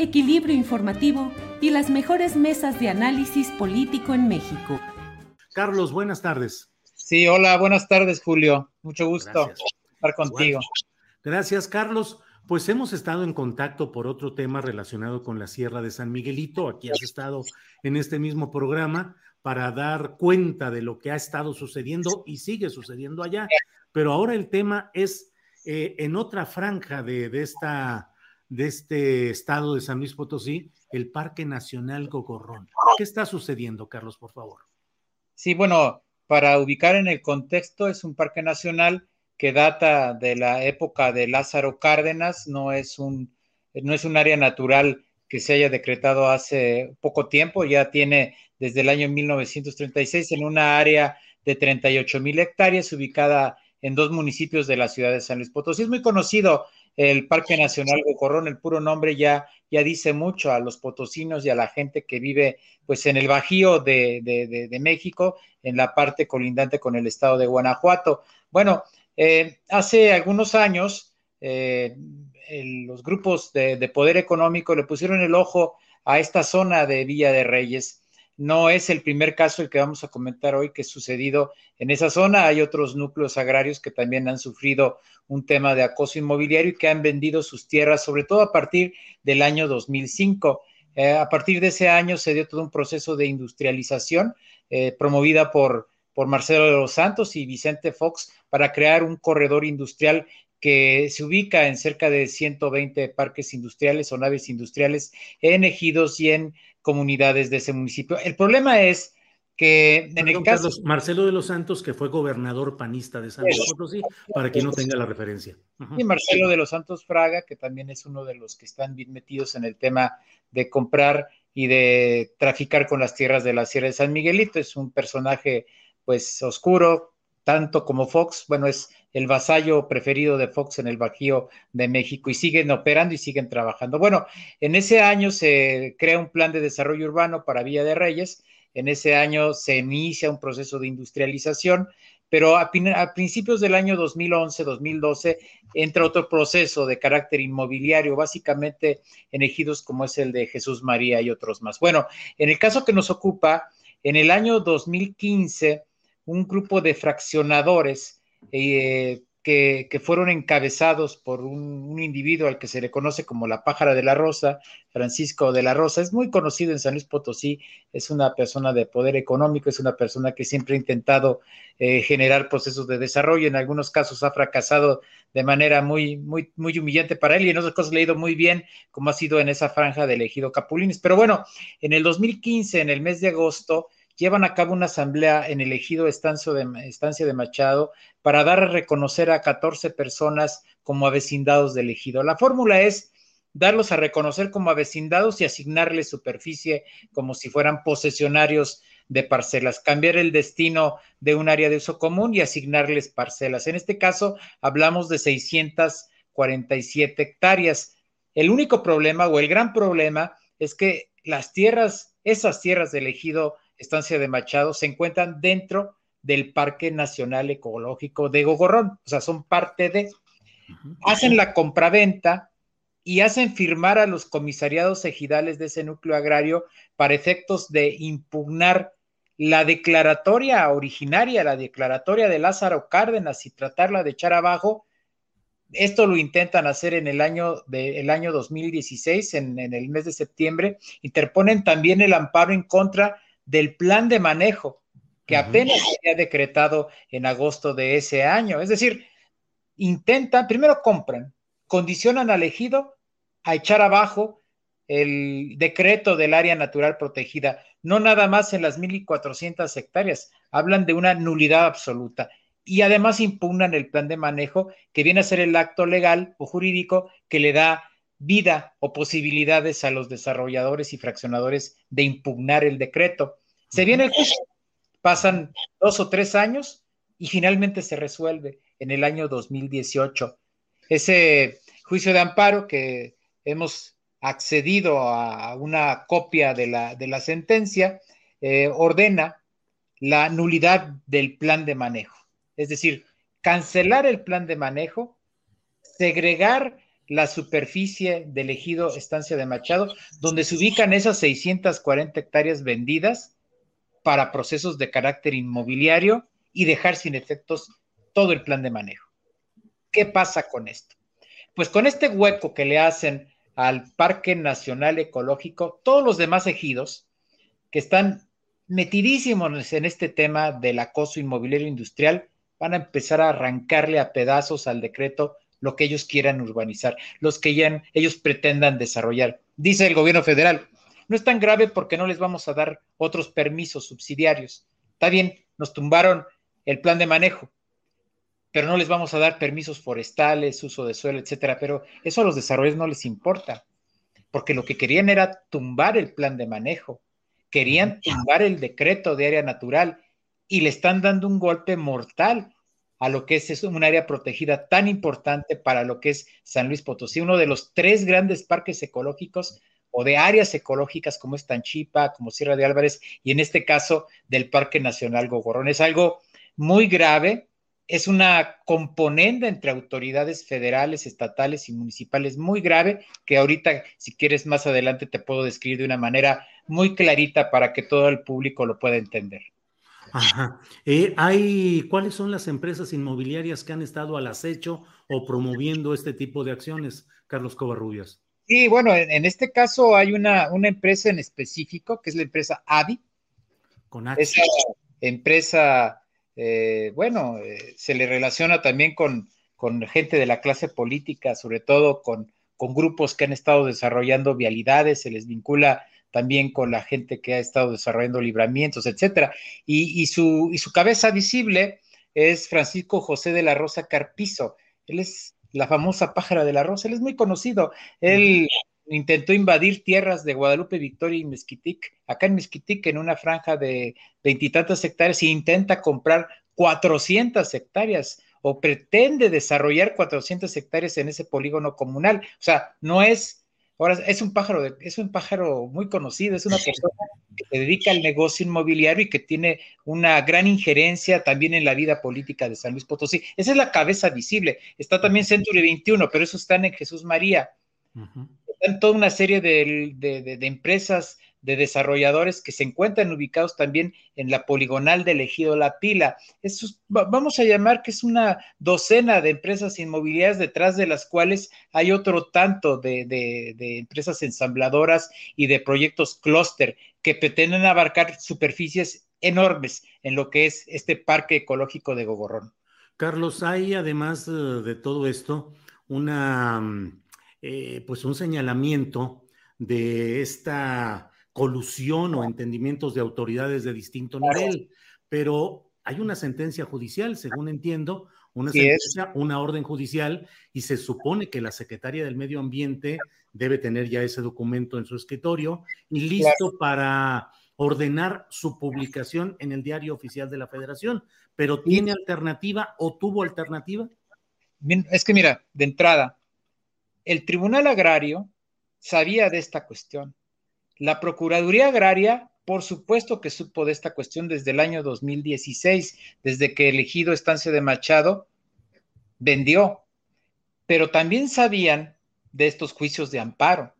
equilibrio informativo y las mejores mesas de análisis político en México. Carlos, buenas tardes. Sí, hola, buenas tardes, Julio. Mucho gusto estar contigo. Gracias, Carlos. Pues hemos estado en contacto por otro tema relacionado con la Sierra de San Miguelito. Aquí has estado en este mismo programa para dar cuenta de lo que ha estado sucediendo y sigue sucediendo allá. Pero ahora el tema es eh, en otra franja de, de esta de este estado de San Luis Potosí, el Parque Nacional Gogorrón. ¿Qué está sucediendo, Carlos, por favor? Sí, bueno, para ubicar en el contexto, es un parque nacional que data de la época de Lázaro Cárdenas, no es un, no es un área natural que se haya decretado hace poco tiempo, ya tiene desde el año 1936 en una área de 38 mil hectáreas ubicada en dos municipios de la ciudad de San Luis Potosí. Es muy conocido el Parque Nacional Gocorrón, el puro nombre ya, ya dice mucho a los potosinos y a la gente que vive pues en el Bajío de, de, México, en la parte colindante con el estado de Guanajuato. Bueno, eh, hace algunos años eh, los grupos de, de poder económico le pusieron el ojo a esta zona de Villa de Reyes no es el primer caso el que vamos a comentar hoy que ha sucedido en esa zona. Hay otros núcleos agrarios que también han sufrido un tema de acoso inmobiliario y que han vendido sus tierras, sobre todo a partir del año 2005. Eh, a partir de ese año se dio todo un proceso de industrialización eh, promovida por, por Marcelo de los Santos y Vicente Fox para crear un corredor industrial que se ubica en cerca de 120 parques industriales o naves industriales en ejidos y en comunidades de ese municipio. El problema es que en el caso... Marcelo de los Santos, que fue gobernador panista de San Luis Potosí, para quien no tenga la referencia. Y Marcelo de los Santos Fraga, que también es uno de los que están bien metidos en el tema de comprar y de traficar con las tierras de la Sierra de San Miguelito. Es un personaje, pues, oscuro, tanto como Fox. Bueno, es el vasallo preferido de Fox en el Bajío de México y siguen operando y siguen trabajando. Bueno, en ese año se crea un plan de desarrollo urbano para Villa de Reyes, en ese año se inicia un proceso de industrialización, pero a, principios del año 2011-2012 entra otro proceso de carácter inmobiliario, básicamente en ejidos como es el de Jesús María y otros más. Bueno, en el caso que nos ocupa, en el año 2015, un grupo de fraccionadores eh, que, fueron encabezados por un, individuo al que se le conoce como la pájara de la rosa, Francisco de la Rosa. Es muy conocido en San Luis Potosí, es una persona de poder económico, es una persona que siempre ha intentado eh, generar procesos de desarrollo, en algunos casos ha fracasado de manera muy, muy, muy humillante para él y en otras cosas le ha ido muy bien, como ha sido en esa franja del ejido Capulines. Pero bueno, en el 2015, en el mes de agosto, llevan a cabo una asamblea en el ejido Estancia de Machado para dar a reconocer a 14 personas como avecindados del ejido. La fórmula es darlos a reconocer como avecindados y asignarles superficie como si fueran posesionarios de parcelas, cambiar el destino de un área de uso común y asignarles parcelas. En este caso, hablamos de 647 hectáreas. El único problema o el gran problema es que las tierras, esas tierras del ejido estancia de Machado, se encuentran dentro del Parque Nacional Ecológico de Gogorrón, o sea, son parte de, hacen la compraventa y hacen firmar a los comisariados ejidales de ese núcleo agrario para efectos de impugnar la declaratoria originaria, la declaratoria de Lázaro Cárdenas y tratarla de echar abajo. Esto lo intentan hacer en el año, de, el año 2016, en, en el mes de septiembre. Interponen también el amparo en contra del plan de manejo que apenas se ha decretado en agosto de ese año. Es decir, intentan, primero compran, condicionan al ejido a echar abajo el decreto del área natural protegida, no nada más en las 1.400 hectáreas, hablan de una nulidad absoluta y además impugnan el plan de manejo que viene a ser el acto legal o jurídico que le da vida o posibilidades a los desarrolladores y fraccionadores de impugnar el decreto. Se viene el juicio, pasan dos o tres años y finalmente se resuelve en el año 2018. Ese juicio de amparo que hemos accedido a una copia de la, de la sentencia, eh, ordena la nulidad del plan de manejo. Es decir, cancelar el plan de manejo, segregar la superficie del ejido Estancia de Machado, donde se ubican esas 640 hectáreas vendidas para procesos de carácter inmobiliario y dejar sin efectos todo el plan de manejo. ¿Qué pasa con esto? Pues con este hueco que le hacen al Parque Nacional Ecológico, todos los demás ejidos que están metidísimos en este tema del acoso inmobiliario industrial van a empezar a arrancarle a pedazos al decreto lo que ellos quieran urbanizar, los que ya ellos pretendan desarrollar. Dice el gobierno federal, no es tan grave porque no les vamos a dar otros permisos subsidiarios. Está bien, nos tumbaron el plan de manejo, pero no les vamos a dar permisos forestales, uso de suelo, etcétera. Pero eso a los desarrolladores no les importa, porque lo que querían era tumbar el plan de manejo, querían tumbar el decreto de área natural y le están dando un golpe mortal a lo que es, un área protegida tan importante para lo que es San Luis Potosí, uno de los tres grandes parques ecológicos o de áreas ecológicas como es Tanchipa, como Sierra de Álvarez y en este caso del Parque Nacional Gogorrón. Es algo muy grave es una componente entre autoridades federales, estatales y municipales muy grave que ahorita, si quieres más adelante, te puedo describir de una manera muy clarita para que todo el público lo pueda entender. Ajá. Eh, hay, ¿Cuáles son las empresas inmobiliarias que han estado al acecho o promoviendo este tipo de acciones, Carlos Covarrubias? Sí, bueno, en, este caso hay una, una, empresa en específico, que es la empresa AVI. Con Esa empresa eh, bueno, eh, se le relaciona también con, gente de la clase política, sobre todo con, grupos que han estado desarrollando vialidades, se les vincula también con la gente que ha estado desarrollando libramientos, etcétera. Y, su, y su cabeza visible es Francisco José de la Rosa Carpizo. Él es la famosa pájara de la rosa, él es muy conocido. Él intentó invadir tierras de Guadalupe, Victoria y Mezquitic, acá en Mezquitic, en una franja de veintitantas hectáreas, e intenta comprar 400 hectáreas o pretende desarrollar 400 hectáreas en ese polígono comunal. O sea, no es, ahora es un pájaro, es un pájaro muy conocido, es una persona que se dedica al negocio inmobiliario y que tiene una gran injerencia también en la vida política de San Luis Potosí. Esa es la cabeza visible. Está también Century 21, pero eso están en Jesús María están toda una serie de, empresas, de desarrolladores que se encuentran ubicados también en la poligonal del ejido La Pila. vamos a llamar que es una docena de empresas inmobiliarias detrás de las cuales hay otro tanto de, de empresas ensambladoras y de proyectos clúster que pretenden abarcar superficies enormes en lo que es este parque ecológico de Gogorrón. Carlos, hay además eh, de todo esto una mm, eh, pues un señalamiento de esta colusión o entendimientos de autoridades de distinto nivel, pero hay una sentencia judicial, según entiendo, una sentencia, una orden judicial, y se supone que la secretaria del Medio Ambiente debe tener ya ese documento en su escritorio y listo para ordenar su publicación en el diario oficial de la Federación. Pero ¿tiene alternativa o tuvo alternativa? Es que mira, de entrada, el Tribunal Agrario sabía de esta cuestión. La Procuraduría Agraria, por supuesto que supo de esta cuestión desde el año 2016, desde que el ejido Estancia de Machado vendió, pero también sabían de estos juicios de amparo.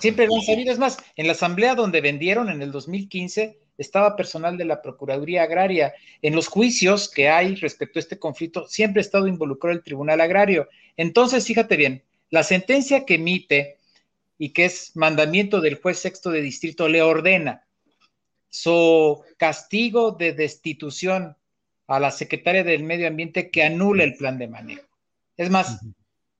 Siempre lo han sabido. Es más, en la asamblea donde vendieron en el 2015 estaba personal de la Procuraduría Agraria. En los juicios que hay respecto a este conflicto, siempre ha estado involucrado el Tribunal Agrario. Entonces, fíjate bien, la sentencia que emite y que es mandamiento del juez sexto de distrito le ordena su castigo de destitución a la secretaria del Medio Ambiente que anule el plan de manejo. Es más,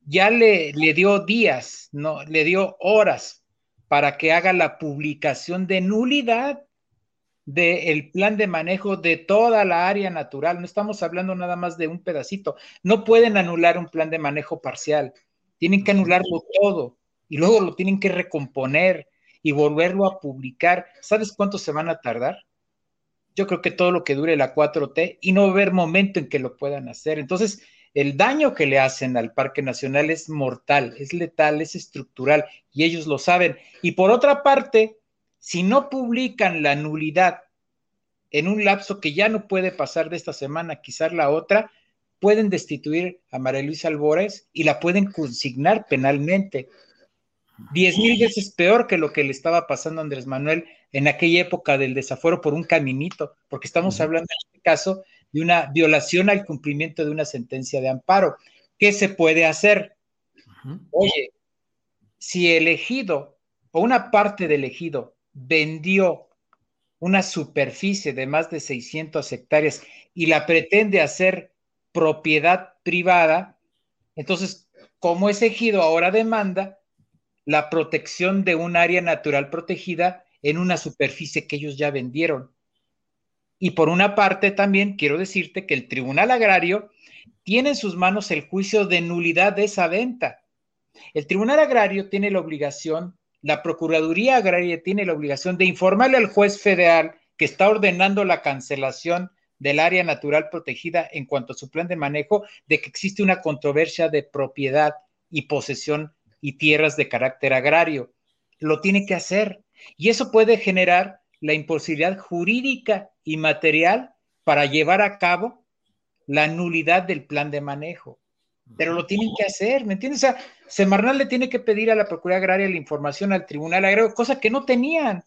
ya le, le dio días, no, le dio horas para que haga la publicación de nulidad del plan de manejo de toda la área natural. No estamos hablando nada más de un pedacito. No pueden anular un plan de manejo parcial. Tienen que anularlo todo y luego lo tienen que recomponer y volverlo a publicar. ¿Sabes cuánto se van a tardar? Yo creo que todo lo que dure la 4T y no va a haber momento en que lo puedan hacer. Entonces, el daño que le hacen al Parque Nacional es mortal, es letal, es estructural y ellos lo saben. Y por otra parte, si no publican la nulidad en un lapso que ya no puede pasar de esta semana, quizás la otra, pueden destituir a María Luisa Albores y la pueden consignar penalmente. Diez mil veces peor que lo que le estaba pasando a Andrés Manuel en aquella época del desafuero por un caminito, porque estamos hablando en este caso de una violación al cumplimiento de una sentencia de amparo. ¿Qué se puede hacer? Oye, si elegido o una parte del ejido vendió una superficie de más de 600 hectáreas y la pretende hacer propiedad privada, entonces, como ese ejido ahora demanda la protección de un área natural protegida en una superficie que ellos ya vendieron. Y por una parte también quiero decirte que el Tribunal Agrario tiene en sus manos el juicio de nulidad de esa venta. El Tribunal Agrario tiene la obligación la Procuraduría Agraria tiene la obligación de informarle al juez federal que está ordenando la cancelación del área natural protegida en cuanto a su plan de manejo de que existe una controversia de propiedad y posesión y tierras de carácter agrario. Lo tiene que hacer. Y eso puede generar la imposibilidad jurídica y material para llevar a cabo la nulidad del plan de manejo pero lo tienen que hacer, ¿me entiendes? O sea, Semarnal le tiene que pedir a la Procuraduría Agraria la información al Tribunal Agrario, cosa que no tenían.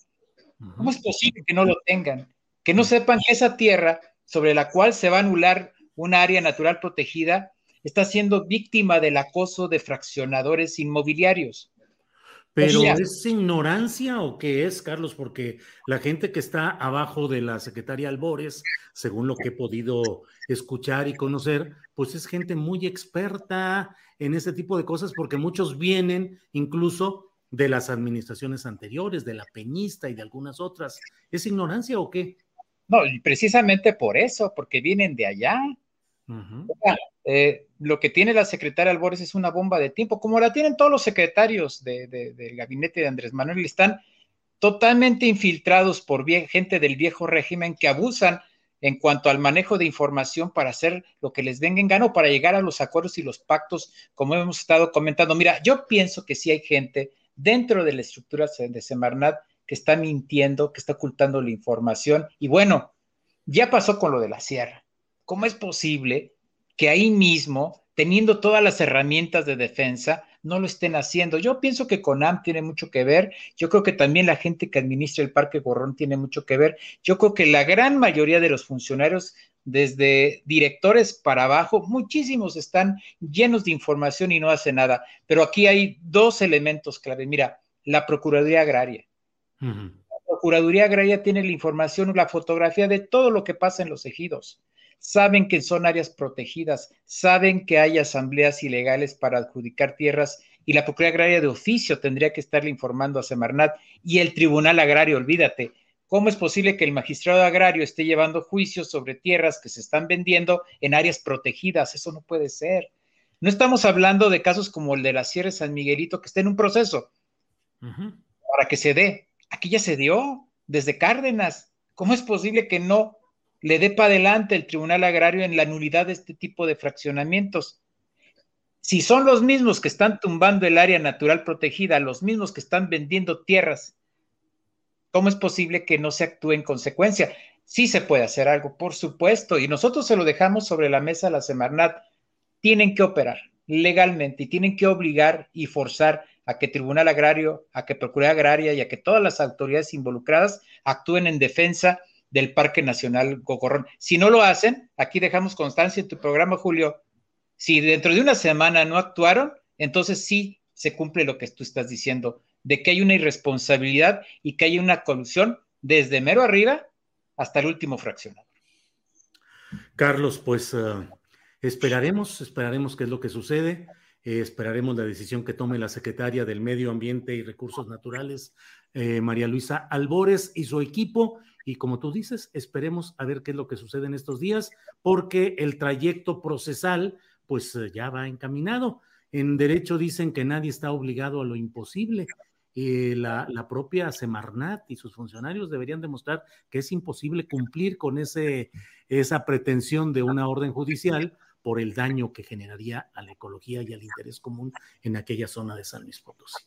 ¿Cómo es posible que no lo tengan? Que no sepan que esa tierra sobre la cual se va a anular un área natural protegida está siendo víctima del acoso de fraccionadores inmobiliarios. Pero ¿es ignorancia o qué es, Carlos? Porque la gente que está abajo de la secretaria Albores, según lo que he podido escuchar y conocer, pues es gente muy experta en este tipo de cosas, porque muchos vienen incluso de las administraciones anteriores, de la peñista y de algunas otras. ¿Es ignorancia o qué? No, y precisamente por eso, porque vienen de allá. Eh, lo que tiene la secretaria Albores es una bomba de tiempo, como la tienen todos los secretarios del gabinete de Andrés Manuel, están totalmente infiltrados por gente del viejo régimen que abusan en cuanto al manejo de información para hacer lo que les venga en gano, para llegar a los acuerdos y los pactos, como hemos estado comentando. Mira, yo pienso que sí hay gente dentro de la estructura de Semarnat que está mintiendo, que está ocultando la información. Y bueno, ya pasó con lo de la sierra. ¿Cómo es posible que ahí mismo, teniendo todas las herramientas de defensa, no lo estén haciendo. Yo pienso que CONAM tiene mucho que ver, yo creo que también la gente que administra el Parque Gorrón tiene mucho que ver, yo creo que la gran mayoría de los funcionarios, desde directores para abajo, muchísimos están llenos de información y no hacen nada, pero aquí hay dos elementos clave. Mira, la Procuraduría Agraria. La Procuraduría Agraria tiene la información, la fotografía de todo lo que pasa en los ejidos saben que son áreas protegidas, saben que hay asambleas ilegales para adjudicar tierras y la Procuraduría Agraria de oficio tendría que estarle informando a Semarnat y el Tribunal Agrario, olvídate. ¿Cómo es posible que el magistrado agrario esté llevando juicios sobre tierras que se están vendiendo en áreas protegidas? Eso no puede ser. No estamos hablando de casos como el de la Sierra de San Miguelito, que está en un proceso para que se dé. Aquí ya se dio desde Cárdenas. ¿Cómo es posible que no le dé para adelante el Tribunal Agrario en la nulidad de este tipo de fraccionamientos. Si son los mismos que están tumbando el área natural protegida, los mismos que están vendiendo tierras, ¿cómo es posible que no se actúe en consecuencia? Sí se puede hacer algo, por supuesto, y nosotros se lo dejamos sobre la mesa a la Semarnat. Tienen que operar, legalmente y tienen que obligar y forzar a que Tribunal Agrario, a que Procuraduría Agraria y a que todas las autoridades involucradas actúen en defensa del Parque Nacional Gocorrón. Si no lo hacen, aquí dejamos constancia en tu programa, Julio. Si dentro de una semana no actuaron, entonces sí se cumple lo que tú estás diciendo, de que hay una irresponsabilidad y que hay una colusión desde mero arriba hasta el último fraccionado. Carlos, pues uh, esperaremos, esperaremos qué es lo que sucede. Eh, esperaremos la decisión que tome la secretaria del Medio Ambiente y Recursos Naturales, eh, María Luisa Albores y su equipo. Y como tú dices, esperemos a ver qué es lo que sucede en estos días, porque el trayecto procesal, pues eh, ya va encaminado. En derecho dicen que nadie está obligado a lo imposible. la, la, propia Semarnat y sus funcionarios deberían demostrar que es imposible cumplir con ese, esa pretensión de una orden judicial por el daño que generaría a la ecología y al interés común en aquella zona de San Luis Potosí.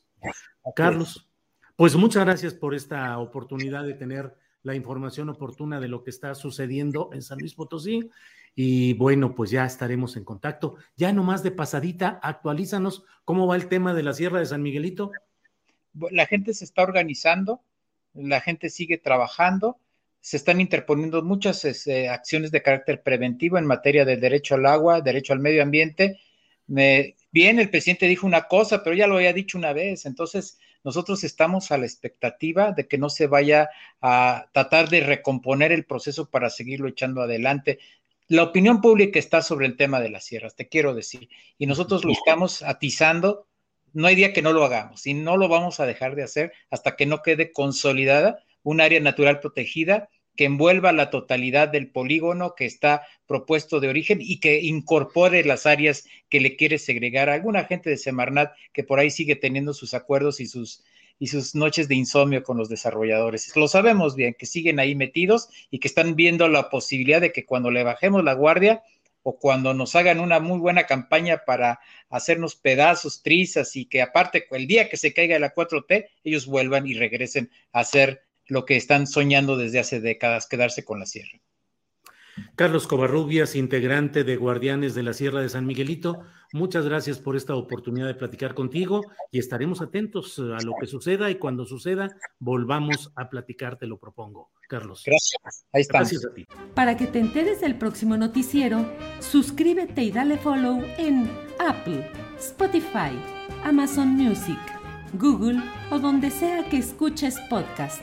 Carlos, pues muchas gracias por esta oportunidad de tener la información oportuna de lo que está sucediendo en San Luis Potosí. Y bueno, pues ya estaremos en contacto. Ya nomás de pasadita, actualízanos cómo va el tema de la Sierra de San Miguelito. La gente se está organizando, la gente sigue trabajando se están interponiendo muchas este, acciones de carácter preventivo en materia de derecho al agua, derecho al medio ambiente. bien, el presidente dijo una cosa, pero ya lo había dicho una vez, entonces nosotros estamos a la expectativa de que no se vaya a tratar de recomponer el proceso para seguirlo echando adelante. La opinión pública está sobre el tema de las sierras, te quiero decir, y nosotros lo estamos atizando. No hay día que no lo hagamos y no lo vamos a dejar de hacer hasta que no quede consolidada un área natural protegida que envuelva la totalidad del polígono que está propuesto de origen y que incorpore las áreas que le quiere segregar a alguna gente de Semarnat que por ahí sigue teniendo sus acuerdos y sus, y sus noches de insomnio con los desarrolladores. Lo sabemos bien, que siguen ahí metidos y que están viendo la posibilidad de que cuando le bajemos la guardia o cuando nos hagan una muy buena campaña para hacernos pedazos, trizas y que aparte el día que se caiga la 4T, ellos vuelvan y regresen a hacer lo que están soñando desde hace décadas, quedarse con la sierra. Carlos Covarrubias, integrante de Guardianes de la Sierra de San Miguelito, muchas gracias por esta oportunidad de platicar contigo y estaremos atentos a lo que suceda y cuando suceda volvamos a platicar, te lo propongo. Carlos. Gracias. Ahí está. Gracias a ti. Para que te enteres del próximo noticiero, suscríbete y dale follow en Apple, Spotify, Amazon Music, Google o donde sea que escuches podcast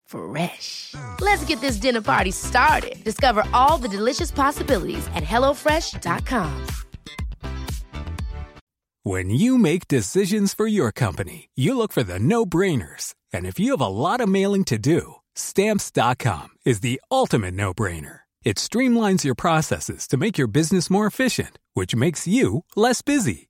Fresh. Let's get this dinner party started. Discover all the delicious possibilities at HelloFresh.com. When you make decisions for your company, you look for the no brainers. And if you have a lot of mailing to do, Stamps.com is the ultimate no brainer. It streamlines your processes to make your business more efficient, which makes you less busy.